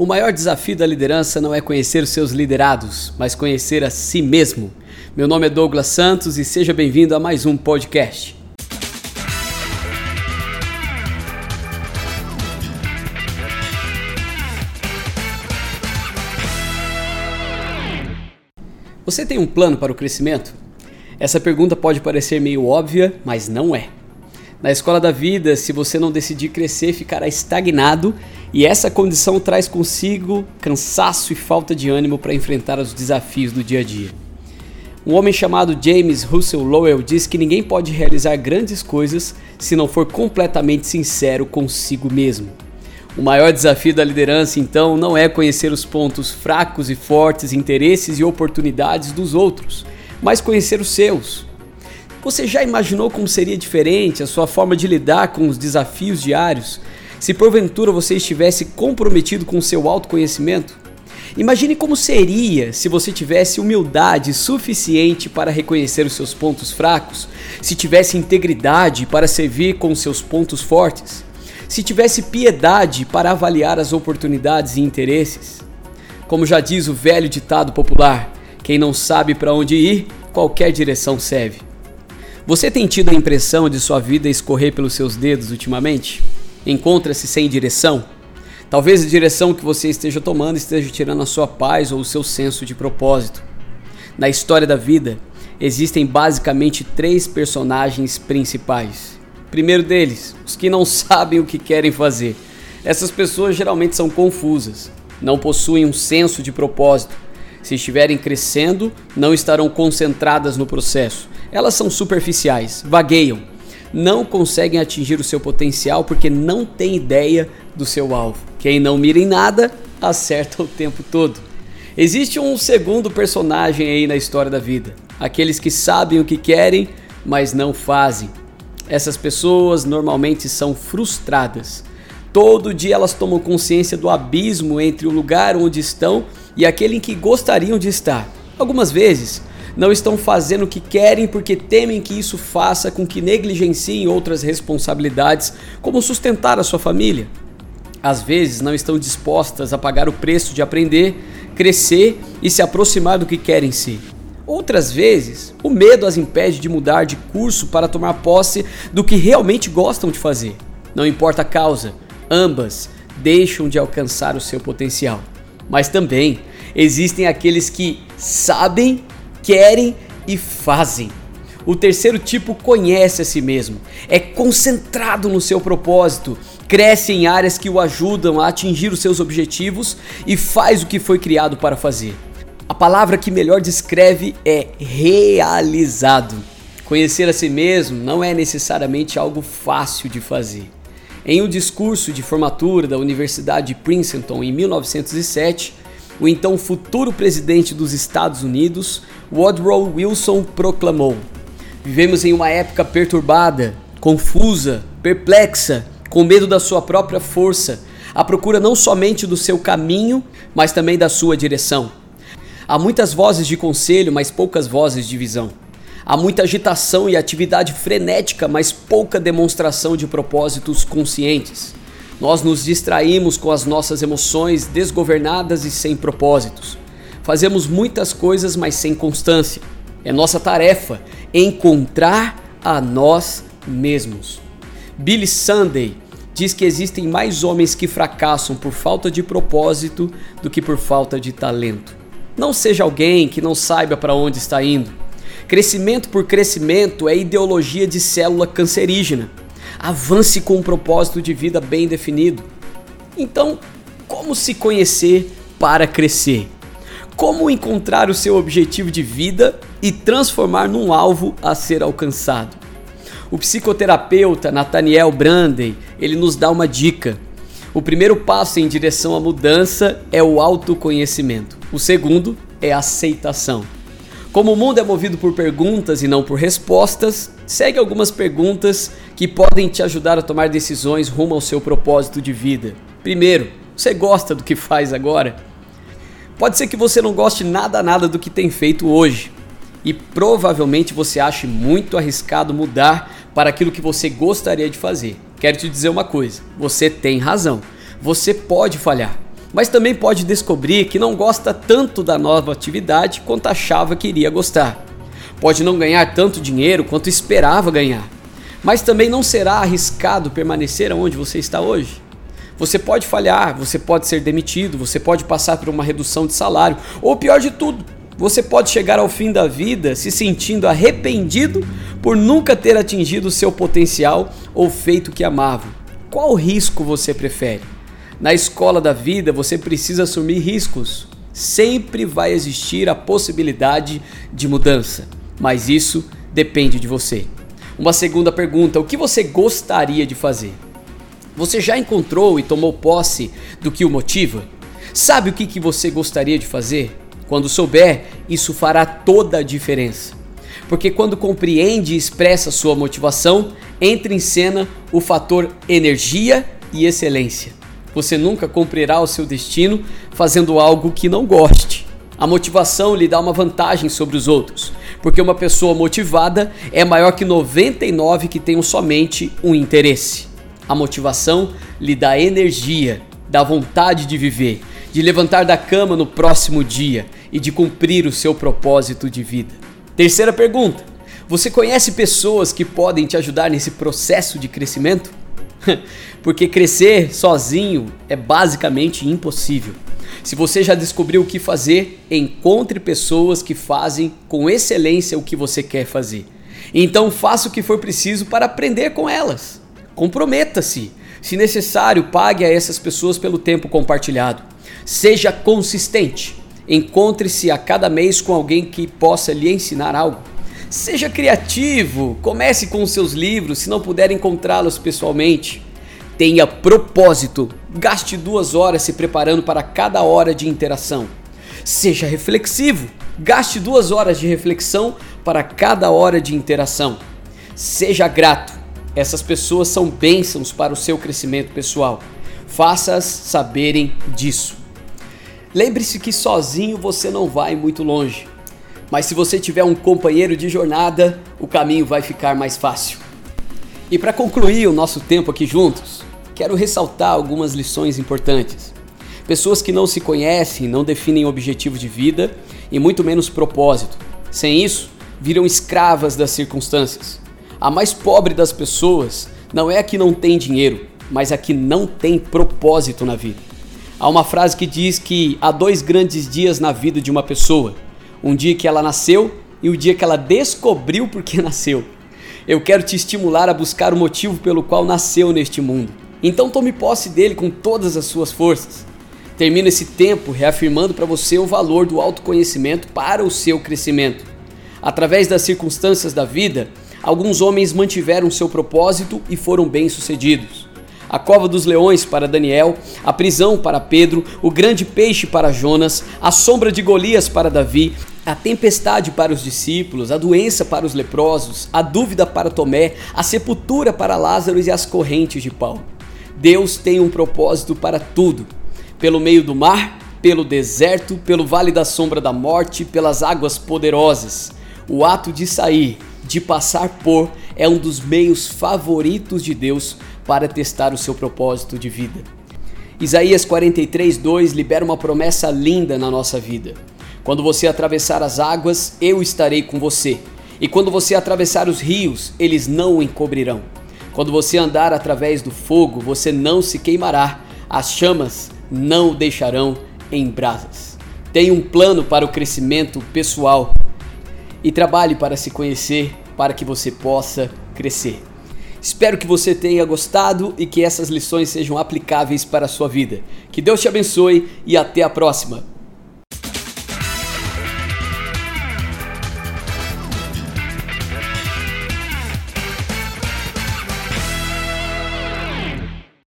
O maior desafio da liderança não é conhecer os seus liderados, mas conhecer a si mesmo. Meu nome é Douglas Santos e seja bem-vindo a mais um podcast. Você tem um plano para o crescimento? Essa pergunta pode parecer meio óbvia, mas não é. Na escola da vida, se você não decidir crescer, ficará estagnado e essa condição traz consigo cansaço e falta de ânimo para enfrentar os desafios do dia a dia. Um homem chamado James Russell Lowell diz que ninguém pode realizar grandes coisas se não for completamente sincero consigo mesmo. O maior desafio da liderança, então, não é conhecer os pontos fracos e fortes, interesses e oportunidades dos outros, mas conhecer os seus. Você já imaginou como seria diferente a sua forma de lidar com os desafios diários se porventura você estivesse comprometido com seu autoconhecimento? Imagine como seria se você tivesse humildade suficiente para reconhecer os seus pontos fracos, se tivesse integridade para servir com seus pontos fortes, se tivesse piedade para avaliar as oportunidades e interesses. Como já diz o velho ditado popular: quem não sabe para onde ir, qualquer direção serve. Você tem tido a impressão de sua vida escorrer pelos seus dedos ultimamente? Encontra-se sem direção? Talvez a direção que você esteja tomando esteja tirando a sua paz ou o seu senso de propósito. Na história da vida, existem basicamente três personagens principais. Primeiro deles, os que não sabem o que querem fazer. Essas pessoas geralmente são confusas, não possuem um senso de propósito. Se estiverem crescendo, não estarão concentradas no processo elas são superficiais, vagueiam, não conseguem atingir o seu potencial porque não têm ideia do seu alvo. Quem não mira em nada, acerta o tempo todo. Existe um segundo personagem aí na história da vida: aqueles que sabem o que querem, mas não fazem. Essas pessoas normalmente são frustradas. Todo dia elas tomam consciência do abismo entre o lugar onde estão e aquele em que gostariam de estar. Algumas vezes, não estão fazendo o que querem porque temem que isso faça com que negligenciem outras responsabilidades, como sustentar a sua família. Às vezes não estão dispostas a pagar o preço de aprender, crescer e se aproximar do que querem ser. Outras vezes, o medo as impede de mudar de curso para tomar posse do que realmente gostam de fazer. Não importa a causa, ambas deixam de alcançar o seu potencial. Mas também existem aqueles que sabem querem e fazem. O terceiro tipo conhece a si mesmo, é concentrado no seu propósito, cresce em áreas que o ajudam a atingir os seus objetivos e faz o que foi criado para fazer. A palavra que melhor descreve é realizado. Conhecer a si mesmo não é necessariamente algo fácil de fazer. Em um discurso de formatura da Universidade de Princeton em 1907, o então futuro presidente dos Estados Unidos, Woodrow Wilson, proclamou: Vivemos em uma época perturbada, confusa, perplexa, com medo da sua própria força, à procura não somente do seu caminho, mas também da sua direção. Há muitas vozes de conselho, mas poucas vozes de visão. Há muita agitação e atividade frenética, mas pouca demonstração de propósitos conscientes. Nós nos distraímos com as nossas emoções desgovernadas e sem propósitos. Fazemos muitas coisas, mas sem constância. É nossa tarefa encontrar a nós mesmos. Billy Sunday diz que existem mais homens que fracassam por falta de propósito do que por falta de talento. Não seja alguém que não saiba para onde está indo. Crescimento por crescimento é ideologia de célula cancerígena. Avance com um propósito de vida bem definido. Então, como se conhecer para crescer? Como encontrar o seu objetivo de vida e transformar num alvo a ser alcançado? O psicoterapeuta Nathaniel Branden, ele nos dá uma dica. O primeiro passo em direção à mudança é o autoconhecimento. O segundo é a aceitação. Como o mundo é movido por perguntas e não por respostas, segue algumas perguntas que podem te ajudar a tomar decisões rumo ao seu propósito de vida. Primeiro, você gosta do que faz agora? Pode ser que você não goste nada nada do que tem feito hoje e provavelmente você ache muito arriscado mudar para aquilo que você gostaria de fazer. Quero te dizer uma coisa: você tem razão. Você pode falhar. Mas também pode descobrir que não gosta tanto da nova atividade quanto achava que iria gostar. Pode não ganhar tanto dinheiro quanto esperava ganhar, mas também não será arriscado permanecer onde você está hoje. Você pode falhar, você pode ser demitido, você pode passar por uma redução de salário, ou pior de tudo, você pode chegar ao fim da vida se sentindo arrependido por nunca ter atingido o seu potencial ou feito o que amava. Qual risco você prefere? Na escola da vida você precisa assumir riscos. Sempre vai existir a possibilidade de mudança, mas isso depende de você. Uma segunda pergunta: o que você gostaria de fazer? Você já encontrou e tomou posse do que o motiva? Sabe o que, que você gostaria de fazer? Quando souber, isso fará toda a diferença. Porque quando compreende e expressa sua motivação, entra em cena o fator energia e excelência. Você nunca cumprirá o seu destino fazendo algo que não goste. A motivação lhe dá uma vantagem sobre os outros, porque uma pessoa motivada é maior que 99 que tenham somente um interesse. A motivação lhe dá energia, dá vontade de viver, de levantar da cama no próximo dia e de cumprir o seu propósito de vida. Terceira pergunta: você conhece pessoas que podem te ajudar nesse processo de crescimento? Porque crescer sozinho é basicamente impossível. Se você já descobriu o que fazer, encontre pessoas que fazem com excelência o que você quer fazer. Então faça o que for preciso para aprender com elas. Comprometa-se. Se necessário, pague a essas pessoas pelo tempo compartilhado. Seja consistente. Encontre-se a cada mês com alguém que possa lhe ensinar algo. Seja criativo, comece com os seus livros se não puder encontrá-los pessoalmente. Tenha propósito, gaste duas horas se preparando para cada hora de interação. Seja reflexivo, gaste duas horas de reflexão para cada hora de interação. Seja grato, essas pessoas são bênçãos para o seu crescimento pessoal. Faça-as saberem disso. Lembre-se que sozinho você não vai muito longe, mas se você tiver um companheiro de jornada, o caminho vai ficar mais fácil. E para concluir o nosso tempo aqui juntos, quero ressaltar algumas lições importantes. Pessoas que não se conhecem não definem objetivo de vida e muito menos propósito. Sem isso, viram escravas das circunstâncias. A mais pobre das pessoas não é a que não tem dinheiro, mas a que não tem propósito na vida. Há uma frase que diz que há dois grandes dias na vida de uma pessoa: um dia que ela nasceu e o dia que ela descobriu por que nasceu. Eu quero te estimular a buscar o motivo pelo qual nasceu neste mundo. Então tome posse dele com todas as suas forças. Termino esse tempo reafirmando para você o valor do autoconhecimento para o seu crescimento. Através das circunstâncias da vida, alguns homens mantiveram seu propósito e foram bem-sucedidos a cova dos leões para Daniel, a prisão para Pedro, o grande peixe para Jonas, a sombra de Golias para Davi, a tempestade para os discípulos, a doença para os leprosos, a dúvida para Tomé, a sepultura para Lázaro e as correntes de Paulo. Deus tem um propósito para tudo. Pelo meio do mar, pelo deserto, pelo vale da sombra da morte, pelas águas poderosas. O ato de sair, de passar por, é um dos meios favoritos de Deus para testar o seu propósito de vida. Isaías 43:2 libera uma promessa linda na nossa vida. Quando você atravessar as águas, eu estarei com você. E quando você atravessar os rios, eles não o encobrirão. Quando você andar através do fogo, você não se queimará. As chamas não o deixarão em brasas. Tenha um plano para o crescimento pessoal e trabalhe para se conhecer para que você possa crescer. Espero que você tenha gostado e que essas lições sejam aplicáveis para a sua vida. Que Deus te abençoe e até a próxima.